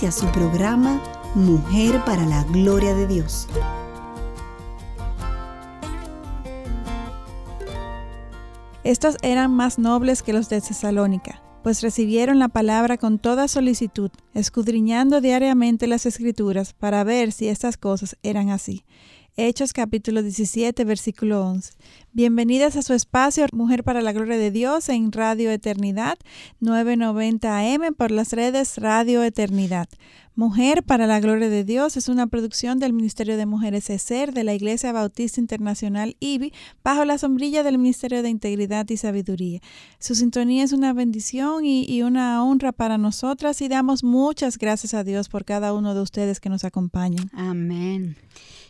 Inicia su programa Mujer para la Gloria de Dios. Estos eran más nobles que los de Tesalónica, pues recibieron la palabra con toda solicitud, escudriñando diariamente las escrituras para ver si estas cosas eran así. Hechos capítulo 17, versículo 11. Bienvenidas a su espacio Mujer para la Gloria de Dios en Radio Eternidad 990 AM por las redes Radio Eternidad. Mujer para la Gloria de Dios es una producción del Ministerio de Mujeres ESER de la Iglesia Bautista Internacional IBI bajo la sombrilla del Ministerio de Integridad y Sabiduría. Su sintonía es una bendición y, una honra para nosotras y damos muchas gracias a Dios por cada uno de ustedes que nos acompañan. Amén.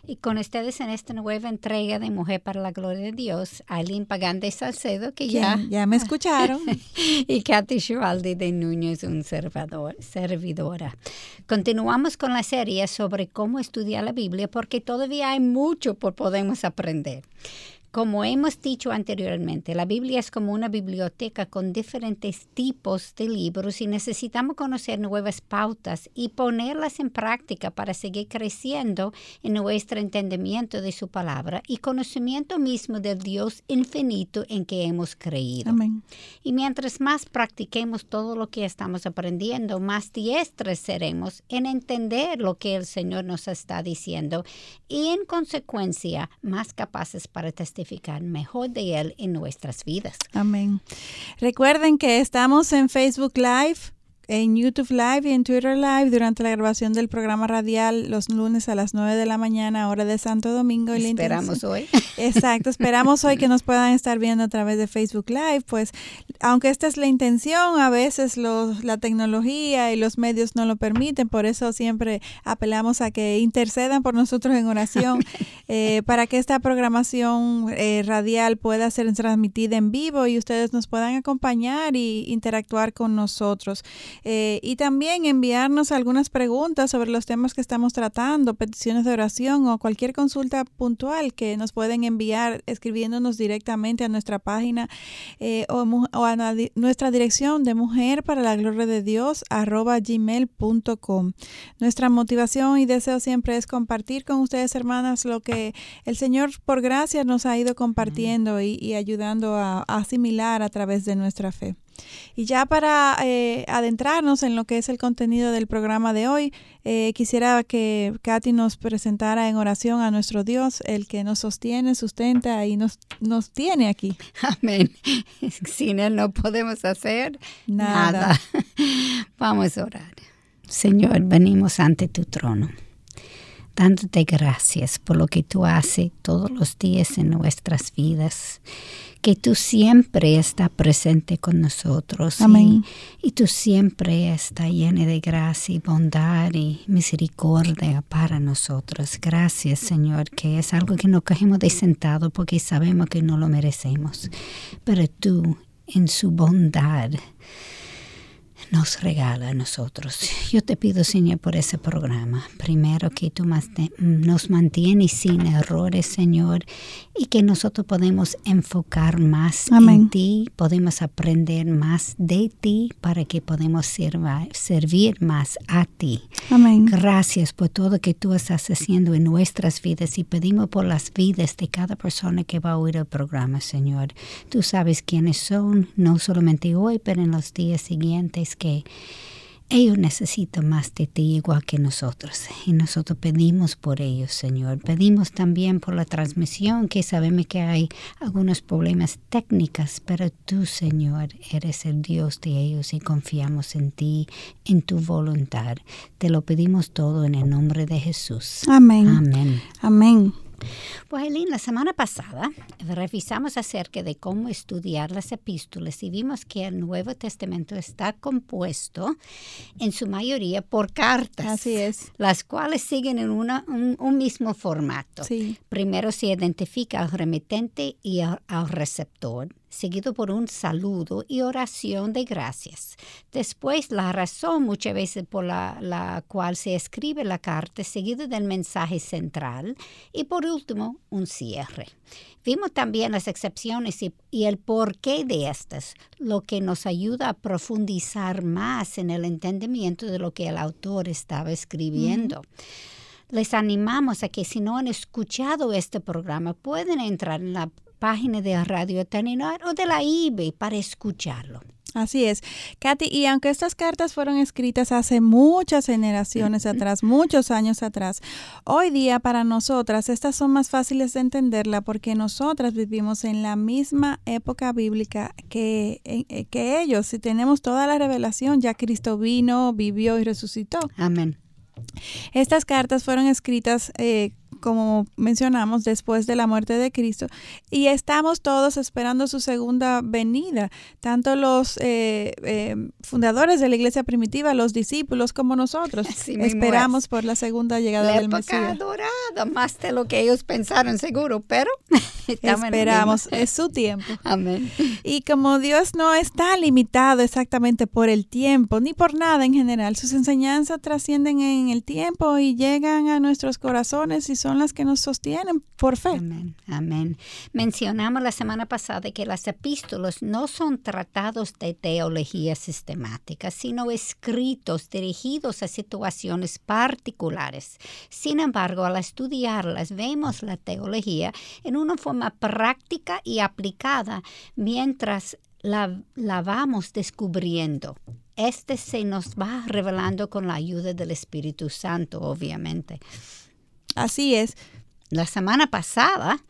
Y con ustedes en esta nueva entrega de Mujer para la Gloria de Dios, Aileen Pagán de Salcedo, que ya, ya me escucharon, y Katy Chivaldi de Núñez, un servidor, servidora. Continuamos con la serie sobre cómo estudiar la Biblia porque todavía hay mucho por podemos aprender. Como hemos dicho anteriormente, la Biblia es como una biblioteca con diferentes tipos de libros y necesitamos conocer nuevas pautas y ponerlas en práctica para seguir creciendo en nuestro entendimiento de su palabra y conocimiento mismo del Dios infinito en que hemos creído. Amén. Y mientras más practiquemos todo lo que estamos aprendiendo, más diestros seremos en entender lo que el Señor nos está diciendo y en consecuencia más capaces para testificar mejor de Él en nuestras vidas. Amén. Recuerden que estamos en Facebook Live en YouTube Live y en Twitter Live durante la grabación del programa radial los lunes a las 9 de la mañana, hora de Santo Domingo. Y esperamos hoy. Exacto, esperamos hoy que nos puedan estar viendo a través de Facebook Live. Pues, aunque esta es la intención, a veces los, la tecnología y los medios no lo permiten, por eso siempre apelamos a que intercedan por nosotros en oración eh, para que esta programación eh, radial pueda ser transmitida en vivo y ustedes nos puedan acompañar y interactuar con nosotros. Eh, y también enviarnos algunas preguntas sobre los temas que estamos tratando, peticiones de oración o cualquier consulta puntual que nos pueden enviar escribiéndonos directamente a nuestra página eh, o, a nuestra dirección de mujer para la gloria de Dios arroba gmail.com. Nuestra motivación y deseo siempre es compartir con ustedes, hermanas, lo que el Señor por gracia nos ha ido compartiendo y, y ayudando a asimilar a través de nuestra fe. Y ya para eh, adentrarnos en lo que es el contenido del programa de hoy, eh, quisiera que Katy nos presentara en oración a nuestro Dios, el que nos sostiene, sustenta y nos, nos tiene aquí. Amén. Sin Él no podemos hacer nada. nada. Vamos a orar. Señor, venimos ante tu trono dándote gracias por lo que tú haces todos los días en nuestras vidas que tú siempre estás presente con nosotros. Amén. Y, y, tú siempre estás llena de gracia y bondad y misericordia para nosotros. Gracias, Señor, que es algo que no cogemos de sentado porque sabemos que no lo merecemos. Pero tú, en su bondad, nos regala a nosotros. Yo te pido, Señor, por ese programa. Primero, que tú nos mantienes sin errores, Señor, y que nosotros podemos enfocar más Amén. en ti, podemos aprender más de ti para que podamos sirva, servir más a ti. Amén. Gracias por todo que tú estás haciendo en nuestras vidas y pedimos por las vidas de cada persona que va a oír el programa, Señor. Tú sabes quiénes son, no solamente hoy, pero en los días siguientes que ellos necesitan más de ti igual que nosotros. Y nosotros pedimos por ellos, Señor. Pedimos también por la transmisión, que sabemos que hay algunos problemas técnicos, pero tú, Señor, eres el Dios de ellos y confiamos en ti, en tu voluntad. Te lo pedimos todo en el nombre de Jesús. Amén. Amén. Amén. Pues Eileen, la semana pasada revisamos acerca de cómo estudiar las epístolas y vimos que el Nuevo Testamento está compuesto en su mayoría por cartas. Así es. Las cuales siguen en una, un, un mismo formato. Sí. Primero se identifica al remitente y al, al receptor seguido por un saludo y oración de gracias. Después, la razón muchas veces por la, la, cual se escribe la carta, seguido del mensaje central y por último, un cierre. Vimos también las excepciones y, y el porqué de estas, lo que nos ayuda a profundizar más en el entendimiento de lo que el autor estaba escribiendo. Mm -hmm. Les animamos a que si no han escuchado este programa, pueden entrar en la página de Radio Eternidad o de la IBE para escucharlo. Así es. Katy, y aunque estas cartas fueron escritas hace muchas generaciones atrás, muchos años atrás, hoy día para nosotras estas son más fáciles de entenderla porque nosotras vivimos en la misma época bíblica que, eh, que ellos. Y tenemos toda la revelación, ya Cristo vino, vivió y resucitó. Amén. Estas cartas fueron escritas eh, como mencionamos, después de la muerte de Cristo. Y estamos todos esperando su segunda venida, tanto los eh, eh, fundadores de la iglesia primitiva, los discípulos, como nosotros. Así esperamos por la segunda llegada la del Mesías. dorada, más de lo que ellos pensaron, seguro, pero esperamos, es su tiempo. Amén. Y como Dios no está limitado exactamente por el tiempo, ni por nada en general, sus enseñanzas trascienden en el tiempo y llegan a nuestros corazones y son las que nos sostienen por fe. Amén. Amén. Mencionamos la semana pasada que las epístolas no son tratados de teología sistemática, sino escritos dirigidos a situaciones particulares. Sin embargo, al estudiarlas, vemos la teología en una forma práctica y aplicada mientras la, la vamos descubriendo este se nos va revelando con la ayuda del Espíritu Santo, obviamente. Así es. La semana pasada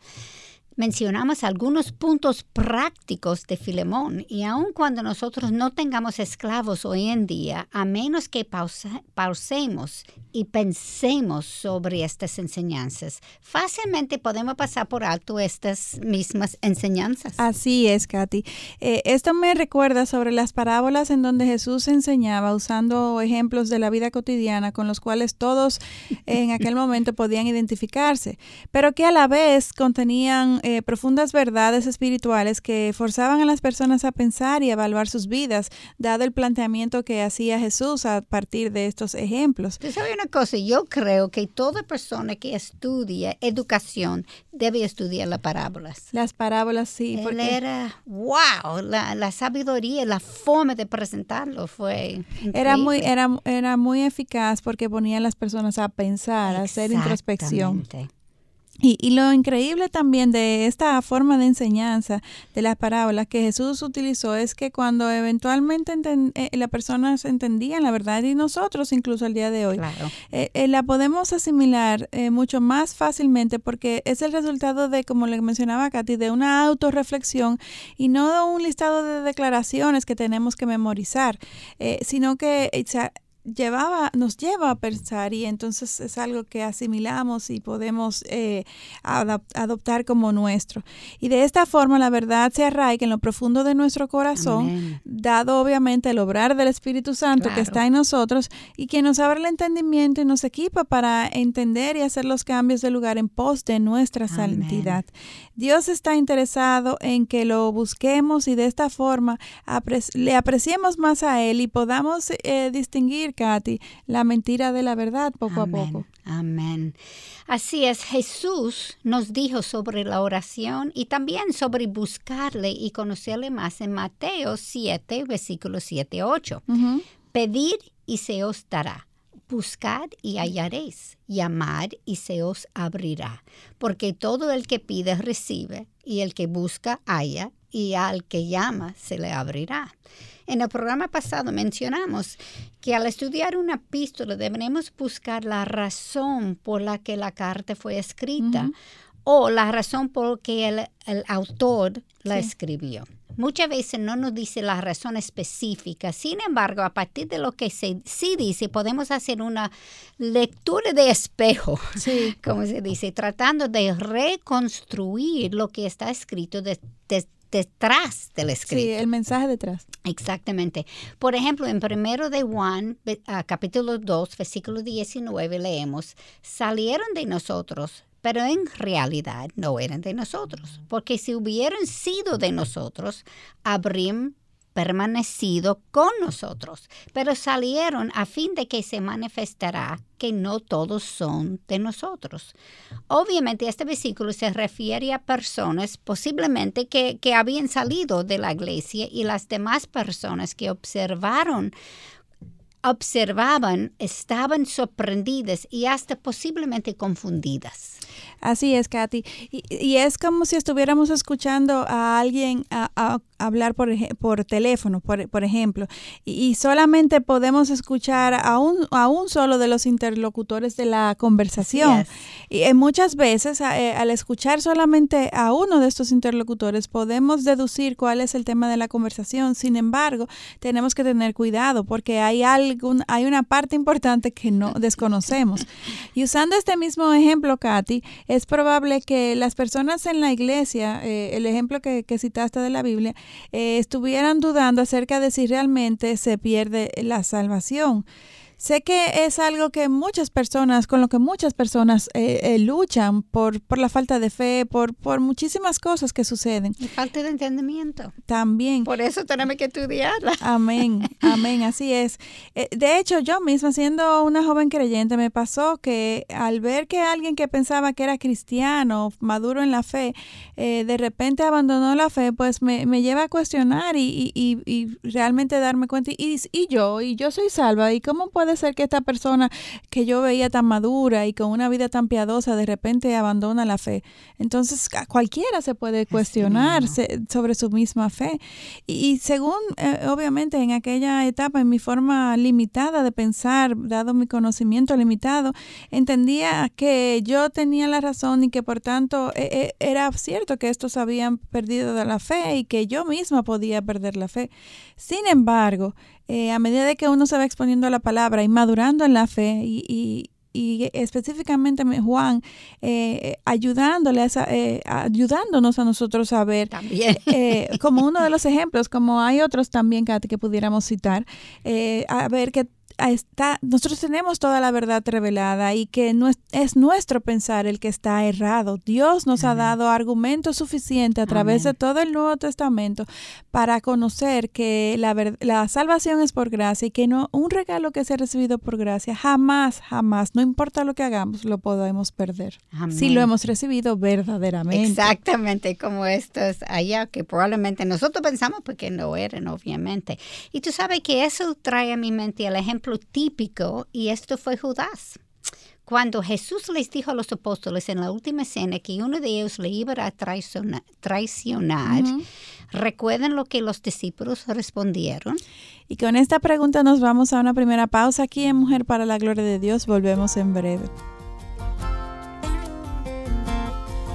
mencionamos algunos puntos prácticos de Filemón y aun cuando nosotros no tengamos esclavos hoy en día, a menos que pausa, pausemos y pensemos sobre estas enseñanzas, fácilmente podemos pasar por alto estas mismas enseñanzas. Así es, Katy. Eh, esto me recuerda sobre las parábolas en donde Jesús enseñaba usando ejemplos de la vida cotidiana con los cuales todos en aquel momento podían identificarse, pero que a la vez contenían eh, profundas verdades espirituales que forzaban a las personas a pensar y evaluar sus vidas, dado el planteamiento que hacía Jesús a partir de estos ejemplos. ¿Tú sabes una cosa? Yo creo que toda persona que estudia educación debe estudiar las parábolas. Las parábolas, sí. Él porque... era, wow, la, la, sabiduría, la forma de presentarlo fue increíble. Era muy, era, era muy eficaz porque ponía a las personas a pensar, a hacer introspección. Y, y, lo increíble también de esta forma de enseñanza de las parábolas que Jesús utilizó es que cuando eventualmente eh, las personas entendían la verdad y nosotros incluso al día de hoy, claro. eh, eh, la podemos asimilar eh, mucho más fácilmente porque es el resultado de, como le mencionaba Katy, de una autorreflexión y no de un listado de declaraciones que tenemos que memorizar, eh, sino que llevaba, nos lleva a pensar y entonces es algo que asimilamos y podemos eh, adoptar como nuestro. Y de esta forma la verdad se arraiga en lo profundo de nuestro corazón, Amén. dado obviamente el obrar del Espíritu Santo Claro. que está en nosotros y que nos abre el entendimiento y nos equipa para entender y hacer los cambios de lugar en pos de nuestra Amén. santidad. Dios está interesado en que lo busquemos y de esta forma apre le apreciemos más a Él y podamos eh, distinguir, Katy, la mentira de la verdad poco Amén. a poco. Amén. Así es, Jesús nos dijo sobre la oración y también sobre buscarle y conocerle más en Mateo 7, versículos 7 8. Uh -huh. Pedir y se os dará. Buscad y hallaréis. Llamad y se os abrirá. Porque todo el que pide recibe, y el que busca halla, y al que llama se le abrirá. En el programa pasado mencionamos que al estudiar una epístola debemos buscar la razón por la que la carta fue escrita. O la razón por que el, el autor la escribió. Muchas veces no nos dice la razón específica, sin embargo, a partir de lo que se, sí dice, podemos hacer una lectura de espejo, Sí. como se dice, tratando de reconstruir lo que está escrito de- detrás del escrito. Sí, el mensaje detrás. Exactamente. Por ejemplo, en primero de Juan, ah, capítulo 2, versículo 19, leemos, salieron de nosotros, pero en realidad no eran de nosotros, porque si hubieran sido de nosotros, habrían permanecido con nosotros, pero salieron a fin de que se manifestará que no todos son de nosotros. Obviamente este versículo se refiere a personas posiblemente que, que habían salido de la iglesia y las demás personas que observaron observaban estaban sorprendidas y hasta posiblemente confundidas. Así es, Katy. Y, y es como si estuviéramos escuchando a alguien a, a hablar por, por teléfono, por, por ejemplo, y, y solamente podemos escuchar a un, a un solo de los interlocutores de la conversación. Y eh, muchas veces, a- eh, al escuchar solamente a uno de estos interlocutores, podemos deducir cuál es el tema de la conversación. Sin embargo, tenemos que tener cuidado porque hay, hay una parte importante que no desconocemos. Y usando este mismo ejemplo, Katy, es probable que las personas en la iglesia, eh, el ejemplo que, que citaste de la Biblia, eh, estuvieran dudando acerca de si realmente se pierde la salvación. Sé que es algo que muchas personas, con lo que muchas personas eh, eh, luchan por, por la falta de fe, por, por muchísimas cosas que suceden. Y falta de entendimiento. También. Por eso tenemos que estudiarla. Amén, amén, así es. Eh, De hecho, yo misma, siendo una joven creyente, me pasó que al ver que alguien que pensaba que era cristiano, maduro en la fe, eh, de repente abandonó la fe, pues me, me lleva a cuestionar y, y- y- y realmente darme cuenta, y, y yo, y yo soy salva, ¿y cómo puede ser que esta persona que yo veía tan madura y con una vida tan piadosa, de repente abandona la fe? Entonces, cualquiera se puede cuestionar sobre su misma fe. Y, y según, eh, obviamente, en aquella etapa, en mi forma limitada de pensar, dado mi conocimiento limitado, entendía que yo tenía la razón y que por tanto eh, eh, era cierto que estos habían perdido de la fe y que yo misma podía perder la fe. Sin embargo, eh, a medida de que uno se va exponiendo a la palabra y madurando en la fe y, y- y específicamente me- Juan eh, ayudándole a esa- eh, ayudándonos a nosotros a ver También. eh, como uno de los ejemplos, como hay otros también, Katy, que pudiéramos citar, eh, a ver que está, nosotros tenemos toda la verdad revelada y que no es, es nuestro pensar el que está errado. Dios nos ha dado argumentos suficientes a través de todo el Nuevo Testamento para conocer que la, la salvación es por gracia y que no un regalo que se ha recibido por gracia jamás, jamás, no importa lo que hagamos, lo podemos perder. Si lo hemos recibido verdaderamente. Exactamente, como estos allá que probablemente nosotros pensamos porque no eran, obviamente. Y tú sabes que eso trae a mi mente el ejemplo típico, y esto fue Judas. Cuando Jesús les dijo a los apóstoles en la última cena que uno de ellos le iba a traiciona- traicionar, ¿recuerdan lo que los discípulos respondieron? Y con esta pregunta nos vamos a una primera pausa aquí en Mujer para la Gloria de Dios. Volvemos en breve.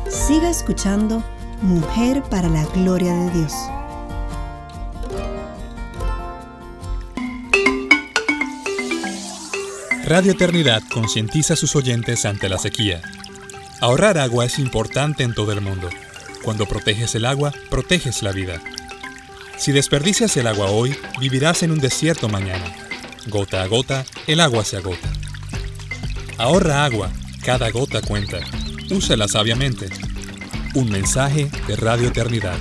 Siga escuchando Mujer para la Gloria de Dios. Radio Eternidad concientiza a sus oyentes ante la sequía. Ahorrar agua es importante en todo el mundo. Cuando proteges el agua, proteges la vida. Si desperdicias el agua hoy, vivirás en un desierto mañana. Gota a gota, el agua se agota. Ahorra agua, cada gota cuenta. Úsala sabiamente. Un mensaje de Radio Eternidad.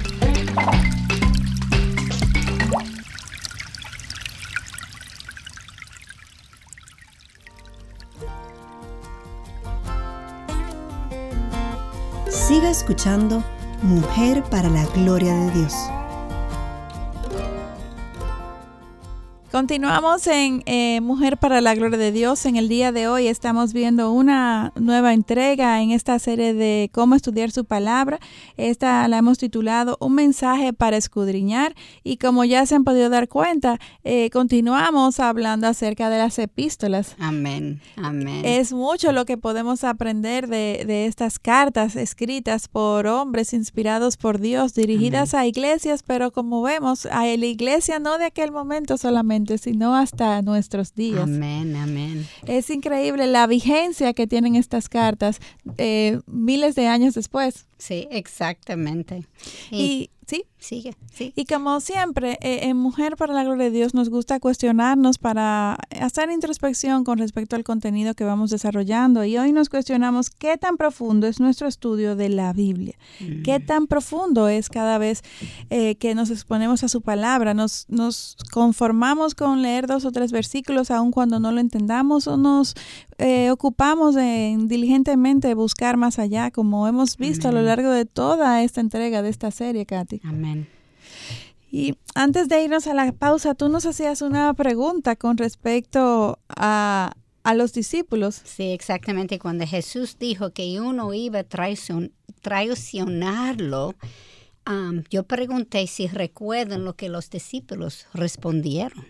Siga escuchando Mujer para la Gloria de Dios. Continuamos en eh, Mujer para la Gloria de Dios. En el día de hoy estamos viendo una nueva entrega en esta serie de cómo estudiar su palabra. Esta la hemos titulado Un mensaje para escudriñar y como ya se han podido dar cuenta, eh, continuamos hablando acerca de las epístolas. Amén, amén. Es mucho lo que podemos aprender de, de estas cartas escritas por hombres inspirados por Dios, dirigidas a iglesias, pero como vemos, a la iglesia no de aquel momento solamente sino hasta nuestros días. Amén, amén. Es increíble la vigencia que tienen estas cartas eh, miles de años después. Sí, exactamente. Y, sí, sigue, sí. Y como siempre, eh, en Mujer para la Gloria de Dios nos gusta cuestionarnos para hacer introspección con respecto al contenido que vamos desarrollando. Y hoy nos cuestionamos qué tan profundo es nuestro estudio de la Biblia. Qué Mm. tan profundo es cada vez eh, que nos exponemos a su palabra. Nos, nos conformamos con leer dos o tres versículos aun cuando no lo entendamos o nos eh, ocupamos en diligentemente buscar más allá, como hemos visto a lo largo de toda esta entrega de esta serie, Katy. Amén. Y antes de irnos a la pausa, tú nos hacías una pregunta con respecto a, a los discípulos. Sí, exactamente. Cuando Jesús dijo que uno iba a traicion- traicionarlo, yo pregunté si recuerdan lo que los discípulos respondieron.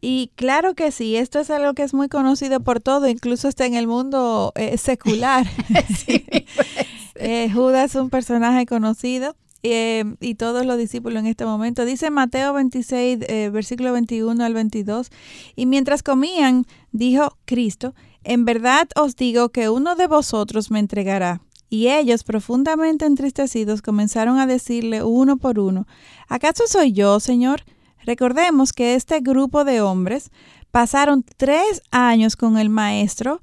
Y claro que sí, esto es algo que es muy conocido por todo, incluso está en el mundo eh, secular. Eh, Judas es un personaje conocido. eh, y todos los discípulos en este momento. Dice Mateo 26, eh, versículo 21 al 22. Y mientras comían, dijo Cristo, en verdad os digo que uno de vosotros me entregará. Y ellos, profundamente entristecidos, comenzaron a decirle uno por uno, ¿acaso soy yo, Señor? Recordemos que este grupo de hombres pasaron tres años con el maestro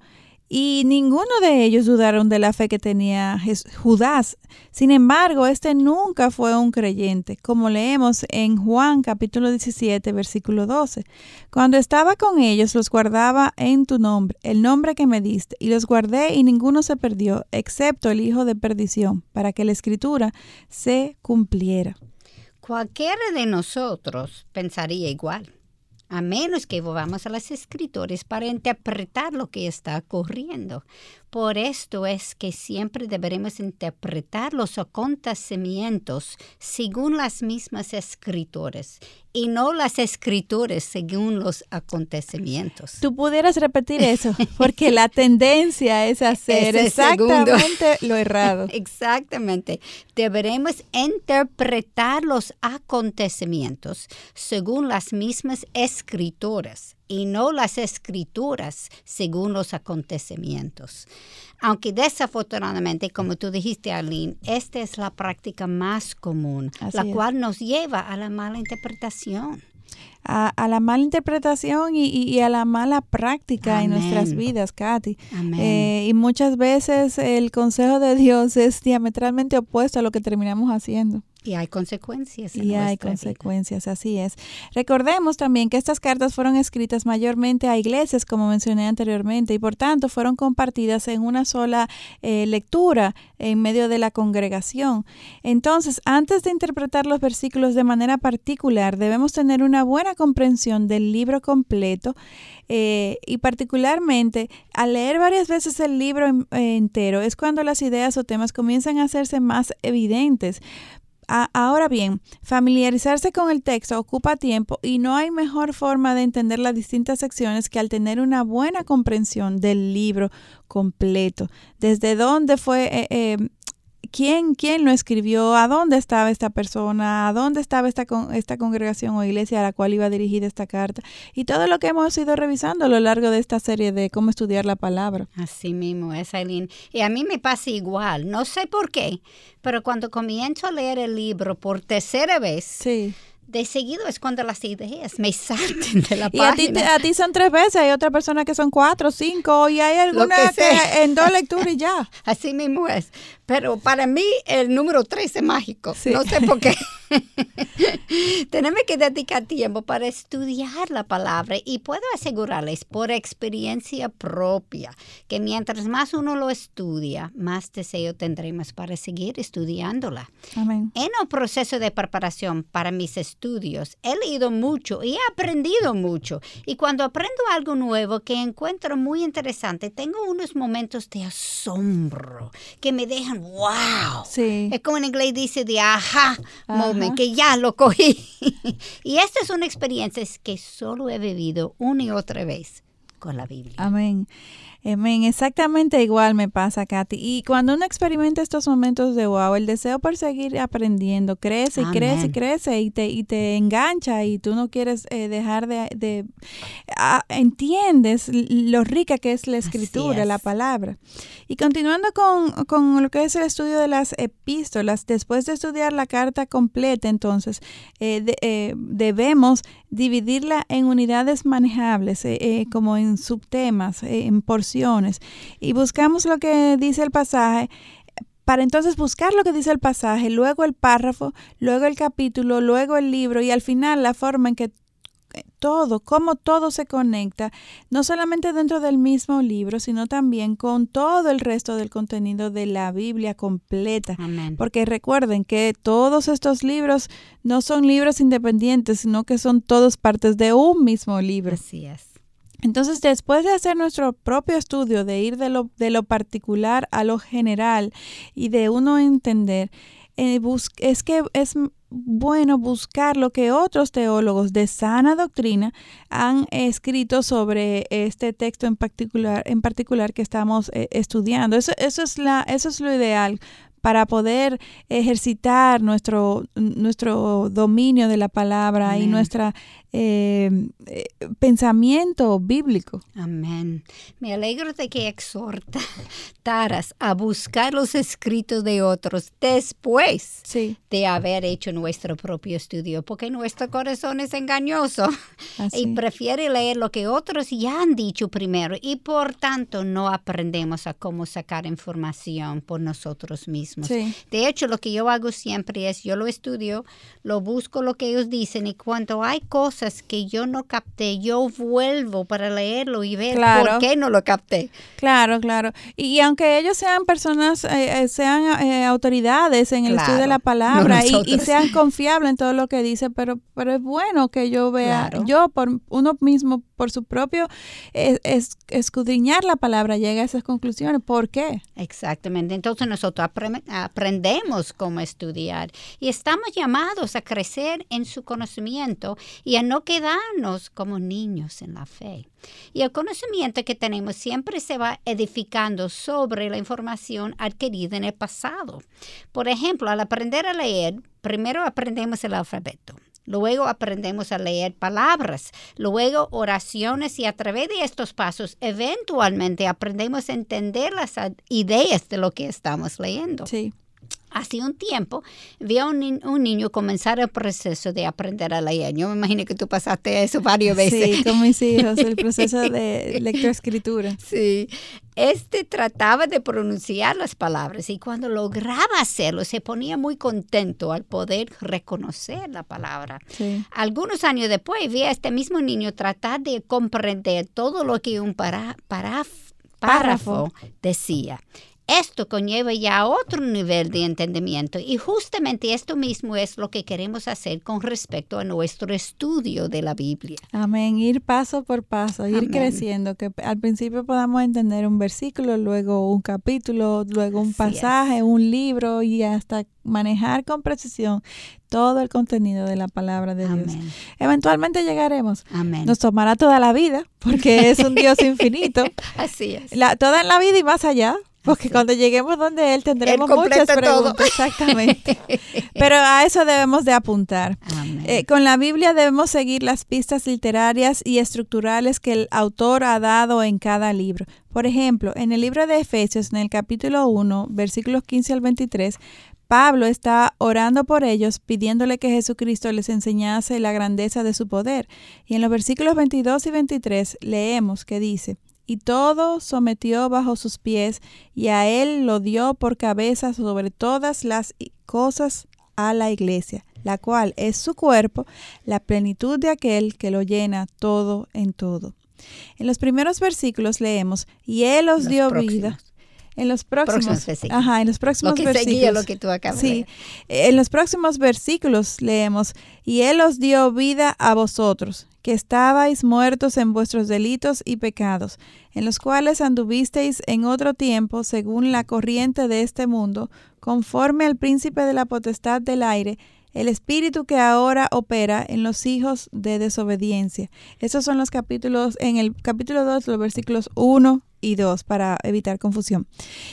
y ninguno de ellos dudaron de la fe que tenía Judas. Sin embargo, este nunca fue un creyente, como leemos en Juan capítulo 17, versículo 12. Cuando estaba con ellos, los guardaba en tu nombre, el nombre que me diste, y los guardé y ninguno se perdió, excepto el hijo de perdición, para que la escritura se cumpliera. Cualquiera de nosotros pensaría igual, a menos que volvamos a las escritores para interpretar lo que está ocurriendo. Por esto es que siempre deberemos interpretar los acontecimientos según las mismas escritores y no las escritores según los acontecimientos. Tú pudieras repetir eso, porque la tendencia es hacer Ese segundo. exactamente lo errado. Exactamente. Deberemos interpretar los acontecimientos según las mismas escritoras y no las escrituras según los acontecimientos. Aunque desafortunadamente, como tú dijiste, Arlene, esta es la práctica más común, Así la es. cual nos lleva a la mala interpretación. A, a la mala interpretación y, y- a la mala práctica en nuestras Amén. vidas, Katy. Amén. Eh, y muchas veces el consejo de Dios es diametralmente opuesto a lo que terminamos haciendo. y hay consecuencias. en Y hay nuestra vida. consecuencias, así es. Recordemos también que estas cartas fueron escritas mayormente a iglesias, como mencioné anteriormente, y por tanto fueron compartidas en una sola eh, lectura en medio de la congregación. Entonces, antes de interpretar los versículos de manera particular, debemos tener una buena comprensión del libro completo eh, y particularmente al leer varias veces el libro en- entero es cuando las ideas o temas comienzan a hacerse más evidentes. Ahora bien, familiarizarse con el texto ocupa tiempo y no hay mejor forma de entender las distintas secciones que al tener una buena comprensión del libro completo. Desde dónde fue, eh, eh, quién, quién lo escribió, a dónde estaba esta persona, a dónde estaba esta, con- esta congregación o iglesia a la cual iba dirigida esta carta y todo lo que hemos ido revisando a lo largo de esta serie de cómo estudiar la palabra. Así mismo es, Aileen. Y a mí me pasa igual, no sé por qué, pero cuando comienzo a leer el libro por tercera vez, Sí. de seguido es cuando las ideas me salten de la Y a ti, página. a ti son tres veces, hay otra persona que son cuatro, cinco, y hay alguna que que, en dos lecturas y ya. Así mismo es. Pero para mí el número tres es mágico. No sé por qué. Tenemos que dedicar tiempo para estudiar la palabra y puedo asegurarles por experiencia propia que mientras más uno lo estudia, más deseo tendremos para seguir estudiándola. Amén. En el proceso de preparación para mis estudios, he leído mucho y he aprendido mucho. Y cuando aprendo algo nuevo que encuentro muy interesante, tengo unos momentos de asombro que me dejan, wow. Sí. Es como en inglés dice de aha, moment, que ya lo cogí. y esta es una experiencia que solo he vivido una y otra vez con la Biblia. Amén. Amén. Exactamente igual me pasa, Katy. Y cuando uno experimenta estos momentos de wow, el deseo por seguir aprendiendo crece y crece y crece y te, y te engancha y tú no quieres eh, dejar de... Ah, entiendes lo rica que es la escritura, la palabra. Y continuando con, con, lo que es el estudio de las epístolas, después de estudiar la carta completa, entonces, eh, eh, debemos dividirla en unidades manejables, como en subtemas, en porciones. Y buscamos lo que dice el pasaje. Para entonces buscar lo que dice el pasaje, luego el párrafo, luego el capítulo, luego el libro y al final la forma en que todo, cómo todo se conecta, no solamente dentro del mismo libro, sino también con todo el resto del contenido de la Biblia completa. Porque recuerden que todos estos libros no son libros independientes, sino que son todos partes de un mismo libro. Así es. Entonces, después de hacer nuestro propio estudio, de ir de lo, de lo particular a lo general y de uno entender, eh, es que es bueno buscar lo que otros teólogos de sana doctrina han escrito sobre este texto en particular, en particular que estamos eh, estudiando. Eso, eso, es la, eso es lo ideal para poder ejercitar nuestro, nuestro dominio de la palabra y nuestro eh, pensamiento bíblico. Amén. Me alegro de que exhortaras a buscar los escritos de otros después de haber hecho nuestro propio estudio, porque nuestro corazón es engañoso y prefiere leer lo que otros ya han dicho primero y por tanto no aprendemos a cómo sacar información por nosotros mismos. De hecho, lo que yo hago siempre es, yo lo estudio, lo busco lo que ellos dicen y cuando hay cosas que yo no capté, yo vuelvo para leerlo y ver por qué no lo capté. Claro, claro. Y, aunque ellos sean personas, eh, eh, sean eh, autoridades en el estudio de la palabra y, sean confiables en todo lo que dice, pero, pero es bueno que yo vea, yo por uno mismo, por su propio es, escudriñar la palabra, llega a esas conclusiones. ¿Por qué? Exactamente. Entonces nosotros aprendemos cómo estudiar y estamos llamados a crecer en su conocimiento y a no quedarnos como niños en la fe. Y el conocimiento que tenemos siempre se va edificando sobre la información adquirida en el pasado. Por ejemplo, al aprender a leer, primero aprendemos el alfabeto. Luego aprendemos a leer palabras, luego oraciones y a través de estos pasos eventualmente aprendemos a entender las ideas de lo que estamos leyendo. Sí hace un tiempo vi a un, un, niño comenzar el proceso de aprender a leer. Yo me imagino que tú pasaste eso varias veces. Sí, con mis hijos, el proceso de lectoescritura. Sí. Este trataba de pronunciar las palabras y cuando lograba hacerlo se ponía muy contento al poder reconocer la palabra. Sí. Algunos años después vi a este mismo niño tratar de comprender todo lo que un para, párrafo decía. Esto conlleva ya otro nivel de entendimiento y justamente esto mismo es lo que queremos hacer con respecto a nuestro estudio de la Biblia. Amén, ir paso por paso, ir creciendo, que al principio podamos entender un versículo, luego un capítulo, luego un pasaje, un libro y hasta manejar con precisión todo el contenido de la palabra de Dios. Eventualmente llegaremos. Amén. Nos tomará toda la vida porque es un Dios infinito. Así es. toda la vida y más allá. Porque cuando lleguemos donde Él tendremos muchas preguntas. Exactamente. Pero a eso debemos de apuntar. Eh, con la Biblia debemos seguir las pistas literarias y estructurales que el autor ha dado en cada libro. Por ejemplo, en el libro de Efesios, en el capítulo 1, versículos 15 al 23, Pablo está orando por ellos, pidiéndole que Jesucristo les enseñase la grandeza de su poder. Y en los versículos 22 y 23 leemos que dice, y todo sometió bajo sus pies, y a él lo dio por cabeza sobre todas las cosas a la iglesia, la cual es su cuerpo, la plenitud de aquel que lo llena todo en todo. En los primeros versículos leemos, y él os dio vida. En los próximos, ajá, en los próximos versículos. lo que tú acabas sí, en los próximos versículos leemos, y él os dio vida a vosotros, que estabais muertos en vuestros delitos y pecados, en los cuales anduvisteis en otro tiempo según la corriente de este mundo, conforme al príncipe de la potestad del aire, el espíritu que ahora opera en los hijos de desobediencia. Esos son los capítulos, en el capítulo 2, los versículos 1 y 2, para evitar confusión.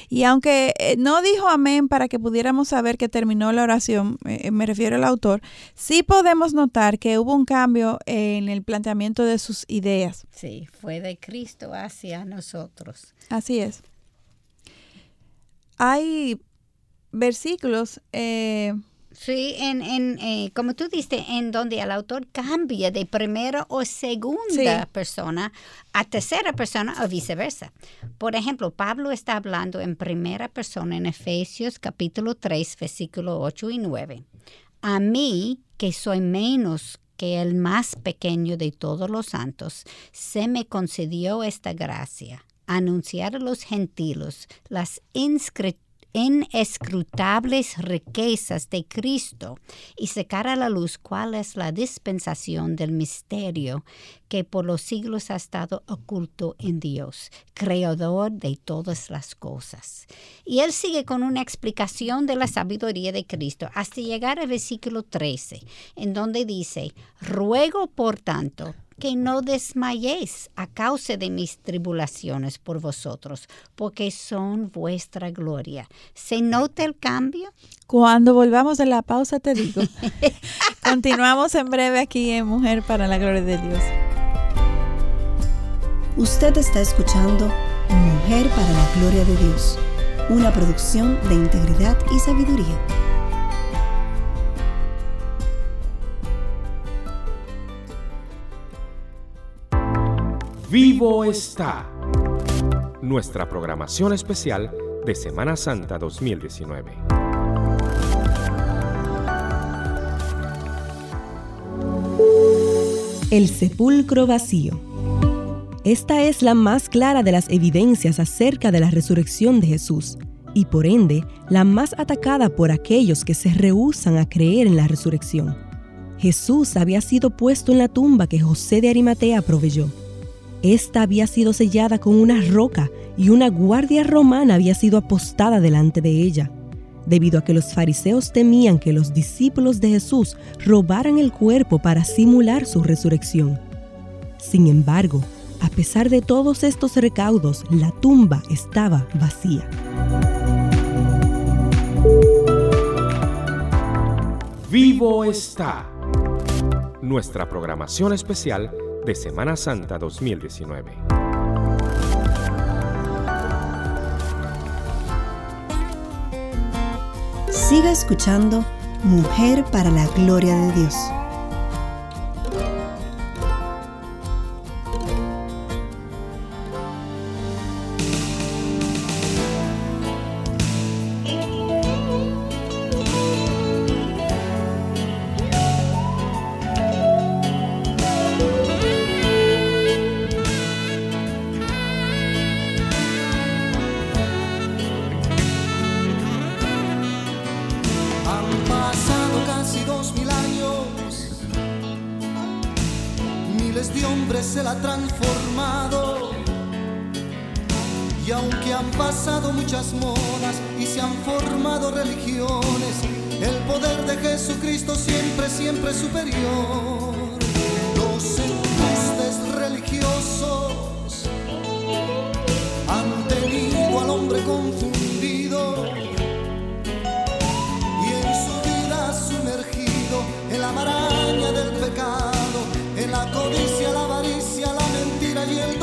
Y aunque eh, no dijo amén para que pudiéramos saber que terminó la oración, eh, me refiero al autor, sí podemos notar que hubo un cambio en el planteamiento de sus ideas. Sí, fue de Cristo hacia nosotros. Así es. Hay versículos eh, Sí, en, en eh, como tú dices, en donde el autor cambia de primera o segunda persona a tercera persona o viceversa. Por ejemplo, Pablo está hablando en primera persona en Efesios capítulo 3, versículo 8 y 9. A mí, que soy menos que el más pequeño de todos los santos, se me concedió esta gracia, anunciar a los gentiles las inscripciones inescrutables riquezas de Cristo y sacar a la luz cuál es la dispensación del misterio que por los siglos ha estado oculto en Dios, creador de todas las cosas. Y él sigue con una explicación de la sabiduría de Cristo hasta llegar al versículo 13, en donde dice, ruego por tanto que no desmayéis a causa de mis tribulaciones por vosotros, porque son vuestra gloria. ¿Se nota el cambio? Cuando volvamos de la pausa te digo. Continuamos en breve aquí en Mujer para la Gloria de Dios. Usted está escuchando Mujer para la Gloria de Dios, una producción de integridad y sabiduría. Vivo está nuestra programación especial de Semana Santa 2019. El sepulcro vacío. Esta es la más clara de las evidencias acerca de la resurrección de Jesús y por ende la más atacada por aquellos que se rehúsan a creer en la resurrección. Jesús había sido puesto en la tumba que José de Arimatea proveyó esta había sido sellada con una roca y una guardia romana había sido apostada delante de ella, debido a que los fariseos temían que los discípulos de Jesús robaran el cuerpo para simular su resurrección. Sin embargo, a pesar de todos estos recaudos, la tumba estaba vacía. Vivo está nuestra programación especial de Semana Santa 2019. Siga escuchando Mujer para la Gloria de Dios. hombre se la ha transformado. Y aunque han pasado muchas modas y se han formado religiones, el poder de Jesucristo siempre, siempre es superior. Los embustes religiosos han tenido al hombre confundido y en su vida sumergido en la maraña del pecado, en la codicia, la tiempo.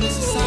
Que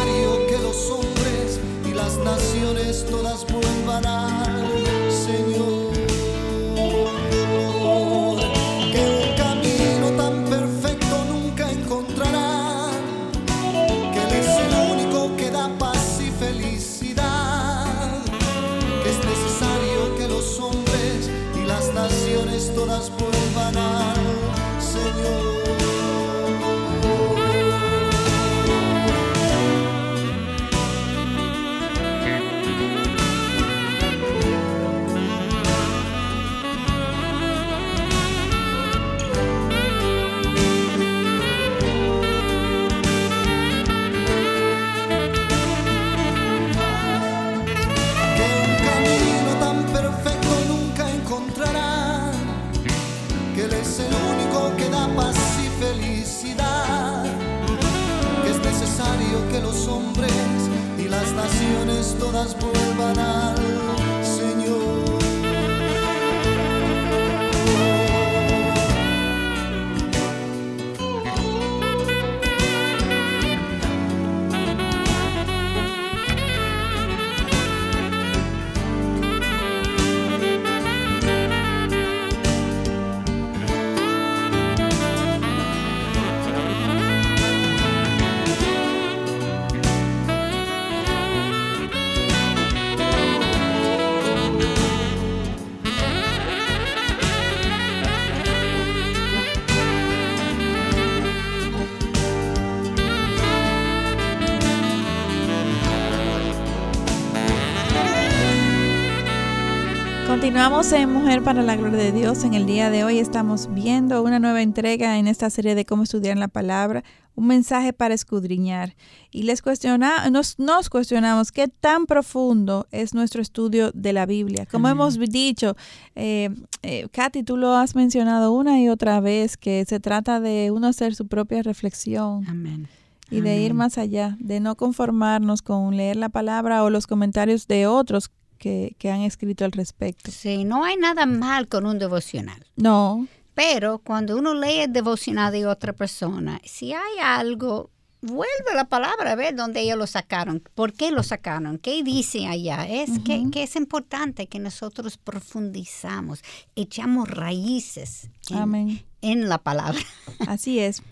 Continuamos en Mujer para la Gloria de Dios. En el día de hoy estamos viendo una nueva entrega en esta serie de cómo estudiar la palabra, un mensaje para escudriñar. Y les cuestiona, nos, nos cuestionamos qué tan profundo es nuestro estudio de la Biblia. Como hemos dicho, eh, eh, Katy, tú lo has mencionado una y otra vez, que se trata de uno hacer su propia reflexión Amén. y de ir más allá, de no conformarnos con leer la palabra o los comentarios de otros que, que han escrito al respecto. Sí, no hay nada mal con un devocional. No, Pero cuando uno lee el devocional de otra persona, si hay algo, vuelve a la palabra a ver dónde ellos lo sacaron, por qué lo sacaron, qué dice allá. Es que, que es importante que nosotros profundizamos, echamos raíces en, amén. en la palabra. Así es.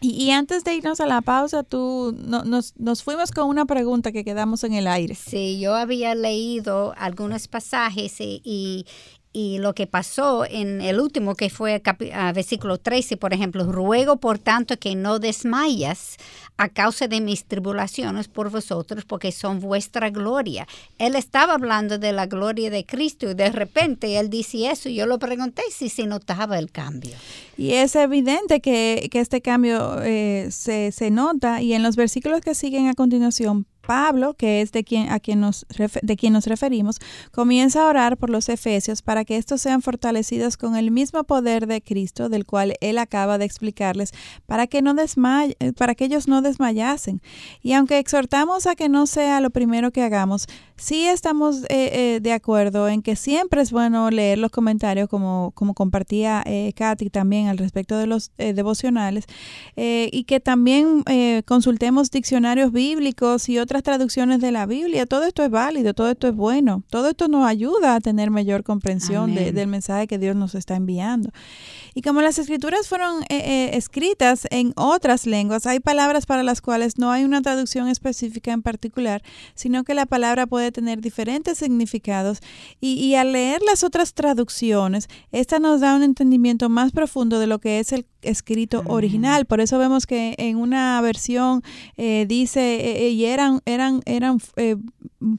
Y, antes de irnos a la pausa, tú no- nos, nos fuimos con una pregunta que quedamos en el aire. Sí, yo había leído algunos pasajes y, y, lo que pasó en el último, que fue capi- ah, versículo 13, por ejemplo, ruego por tanto que no desmayas a causa de mis tribulaciones por vosotros, porque son vuestra gloria. Él estaba hablando de la gloria de Cristo y de repente él dice eso. Yo lo pregunté si se notaba el cambio. Y es evidente que, que este cambio eh, se, se nota y en los versículos que siguen a continuación, Pablo, que es de quien, a quien nos, de quien nos referimos, comienza a orar por los efesios para que estos sean fortalecidos con el mismo poder de Cristo, del cual él acaba de explicarles, para que, no desmay- para que ellos no desmayasen. Y aunque exhortamos a que no sea lo primero que hagamos, sí estamos eh, eh, de acuerdo en que siempre es bueno leer los comentarios como, como compartía eh, Katy también al respecto de los devocionales y que también consultemos diccionarios bíblicos y otras traducciones de la Biblia. Todo esto es válido, todo esto es bueno, todo esto nos ayuda a tener mayor comprensión de- del mensaje que Dios nos está enviando. Y como las escrituras fueron eh, eh, escritas en otras lenguas, hay palabras para las cuales no hay una traducción específica en particular, sino que la palabra puede tener diferentes significados. Y, y al leer las otras traducciones, esta nos da un entendimiento más profundo de lo que es el escrito original. Por eso vemos que en una versión eh, dice, eh, eh, y eran, eran, eran eh,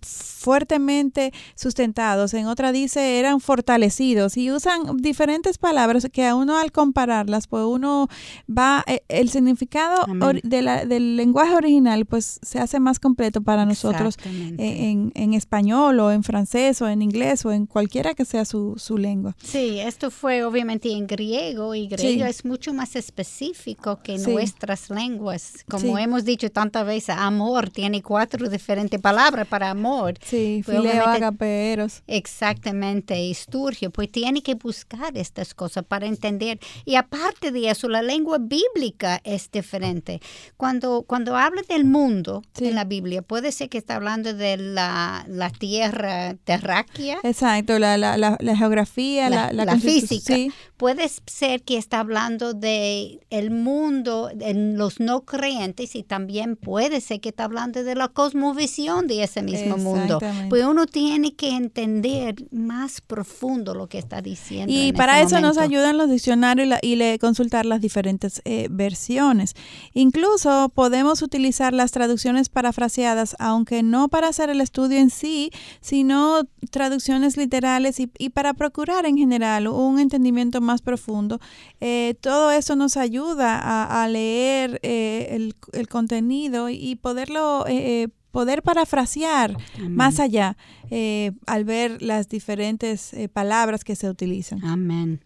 fuertemente sustentados, en otra dice eran fortalecidos y usan diferentes palabras que a uno al compararlas, pues uno va, eh, el significado de la- del lenguaje original pues se hace más completo para nosotros eh, en, en español o en francés o en inglés o en cualquiera que sea su, su lengua. Sí, esto fue obviamente en griego y griego Sí. es mucho más específico que Sí. nuestras lenguas. Como Sí. hemos dicho tantas veces, amor tiene cuatro diferentes palabras para amor. Sí, Pues, fileo, obviamente- agape, eros. Exactamente, y Sturgio, pues tiene que buscar estas cosas para entender. Y aparte de eso, la lengua bíblica es diferente. Cuando, cuando habla del mundo Sí. en la Biblia, puede ser que está hablando de la, la tierra terráquea. Exacto, la, la, la, la geografía, la, la, la, física. Puede ser que está hablando de el mundo en los no creyentes y también puede ser que está hablando de la cosmovisión de ese mismo mundo. Pues uno tiene que entender más profundo lo que está diciendo. Y en para ese eso nos ayudan los diccionarios y, la- y le, consultar las diferentes eh, versiones. Incluso podemos utilizar las traducciones parafraseadas, aunque no para hacer el estudio en sí, sino traducciones literales y, y para procurar en general un entendimiento más profundo. Eh, todo eso nos ayuda a, a leer eh, el, el contenido y poderlo... eh, eh, poder parafrasear más allá eh, al ver las diferentes palabras que se utilizan. Amén.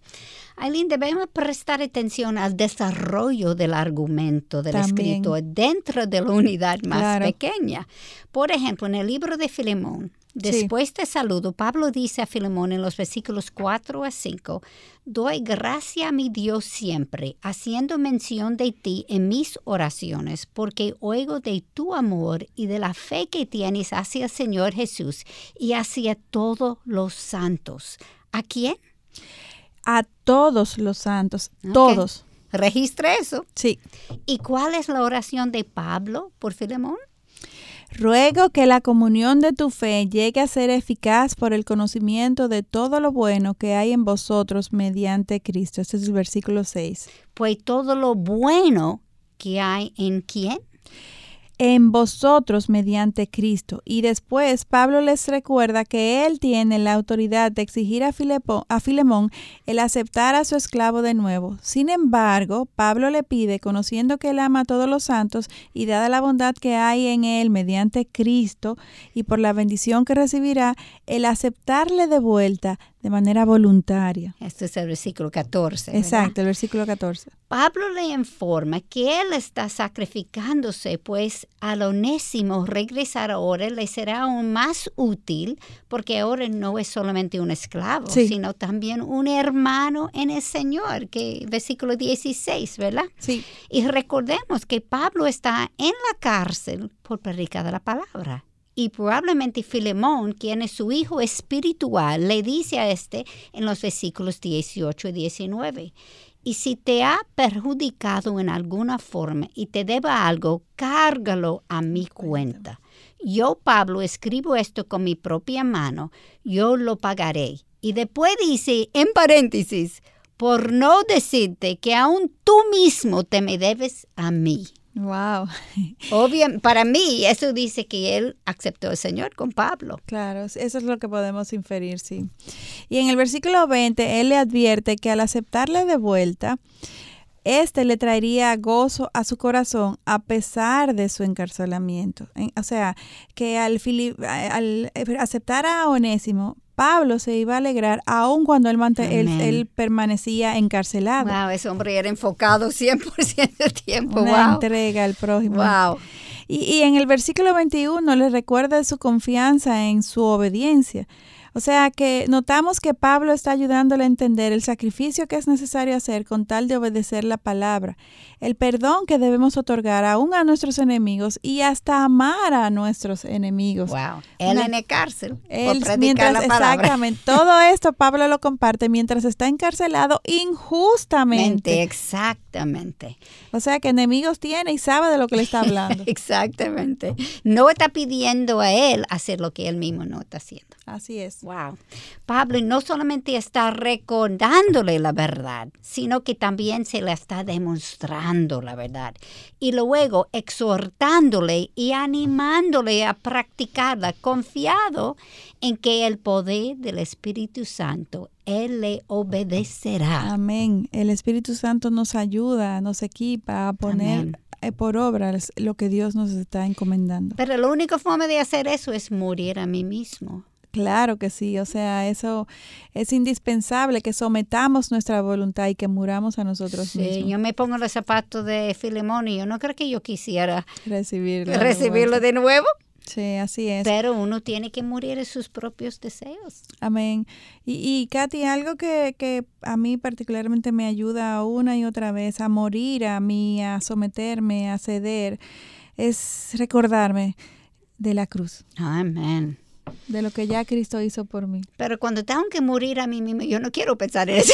Aileen, debemos prestar atención al desarrollo del argumento del También. escritor dentro de la unidad más Claro. pequeña. Por ejemplo, en el libro de Filemón, después de saludo, Pablo dice a Filemón en los versículos 4 a 5, doy gracia a mi Dios siempre, haciendo mención de ti en mis oraciones, porque oigo de tu amor y de la fe que tienes hacia el Señor Jesús y hacia todos los santos. ¿A quién? A todos los santos, todos. Registra eso. Sí. ¿Y cuál es la oración de Pablo por Filemón? Ruego que la comunión de tu fe llegue a ser eficaz por el conocimiento de todo lo bueno que hay en vosotros mediante Cristo. Este es el versículo 6. Pues todo lo bueno que hay en quién? En vosotros mediante Cristo. Y después Pablo les recuerda que él tiene la autoridad de exigir a, Filemón el aceptar a su esclavo de nuevo. Sin embargo, Pablo le pide, conociendo que él ama a todos los santos y dada la bondad que hay en él mediante Cristo y por la bendición que recibirá, el aceptarle de vuelta de manera voluntaria. Este es el versículo 14. ¿verdad? Exacto, el versículo 14. Pablo le informa que él está sacrificándose, pues al onésimo regresar ahora le será aún más útil, porque ahora no es solamente un esclavo, Sí. sino también un hermano en el Señor, que versículo 16, ¿verdad? Sí. Y recordemos que Pablo está en la cárcel por predicar la palabra. Y probablemente Filemón, quien es su hijo espiritual, le dice a este en los versículos 18 y 19. Y si te ha perjudicado en alguna forma y te deba algo, cárgalo a mi cuenta. Yo, Pablo, escribo esto con mi propia mano, yo lo pagaré. Y después dice, en paréntesis, por no decirte que aún tú mismo te me debes a mí. Wow. Obvio, para mí eso dice que él aceptó al Señor con Pablo. Claro, eso es lo que podemos inferir, sí. Y en el versículo 20, él le advierte que al aceptarle de vuelta, este le traería gozo a su corazón a pesar de su encarcelamiento. En- O sea, que al, al aceptar a Onésimo, Pablo se iba a alegrar aun cuando él, él, él permanecía encarcelado. Wow, ese hombre era enfocado 100% del tiempo. Una wow. entrega al prójimo. Wow. Y, y en el versículo 21 le recuerda su confianza en su obediencia. O sea que notamos que Pablo está ayudándole a entender el sacrificio que es necesario hacer con tal de obedecer la palabra, el perdón que debemos otorgar aún a nuestros enemigos y hasta amar a nuestros enemigos. Wow. Él Una- en el cárcel Él, por predicar mientras, la palabra. exactamente, todo esto Pablo lo comparte mientras está encarcelado injustamente. Mente, Exactamente. O sea que enemigos tiene y sabe de lo que le está hablando. Exactamente. No está pidiendo a él hacer lo que él mismo no está haciendo. Así es. Wow. Pablo no solamente está recordándole la verdad, sino que también se le está demostrando la verdad. Y luego exhortándole y animándole a practicarla, confiado en que el poder del Espíritu Santo, Él le obedecerá. Amén. El Espíritu Santo nos ayuda, nos equipa a poner Amén. eh, por obra lo que Dios nos está encomendando. Pero la única forma de hacer eso es morir a mí mismo. Claro que sí, o sea, eso es indispensable que sometamos nuestra voluntad y que muramos a nosotros Sí, mismos. yo me pongo los zapatos de Filemón y yo no creo que yo quisiera Recibirlo. de recibirlo de nuevo. Sí, así es. Pero uno tiene que morir a sus propios deseos. Amén. Y, y Katy, algo que, que a mí particularmente me ayuda una y otra vez a morir a mí, a someterme, a ceder, es recordarme de la cruz, Amén. De lo que ya Cristo hizo por mí. Pero cuando tengo que morir a mí mismo, yo no quiero pensar en eso.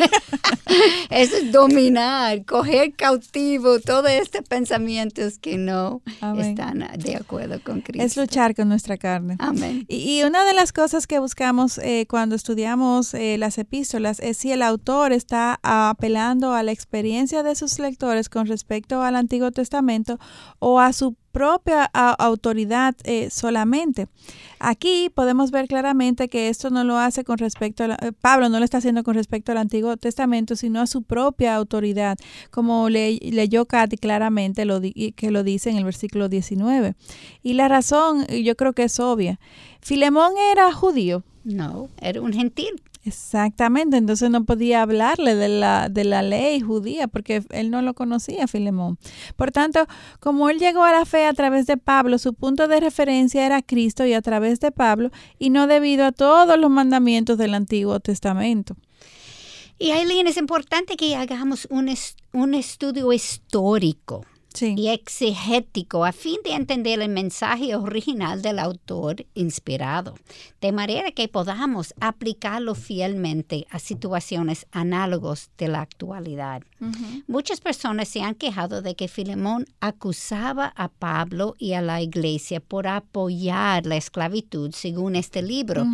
eso es dominar, coger cautivo todos estos pensamientos que no Amén. están de acuerdo con Cristo. Es luchar con nuestra carne. Amén. Y, y una de las cosas que buscamos eh, cuando estudiamos eh, las epístolas es si el autor está apelando a la experiencia de sus lectores con respecto al Antiguo Testamento o a su propia autoridad eh, solamente. Aquí podemos ver claramente que esto no lo hace con respecto a la- eh, Pablo no lo está haciendo con respecto al Antiguo Testamento, sino a su propia autoridad, como le, leyó Katy claramente lo que lo dice en el versículo 19. Y la razón yo creo que es obvia. Filemón era judío. No, era un gentil. Exactamente, entonces no podía hablarle de la, de la ley judía porque él no lo conocía, Filemón. Por tanto, como él llegó a la fe a través de Pablo, su punto de referencia era Cristo y a través de Pablo, y no debido a todos los mandamientos del Antiguo Testamento. Y Aileen, es importante que hagamos un, un estudio histórico Sí. y exegético a fin de entender el mensaje original del autor inspirado, de manera que podamos aplicarlo fielmente a situaciones análogas de la actualidad. Muchas personas se han quejado de que Filemón acusaba a Pablo y a la iglesia por apoyar la esclavitud según este libro.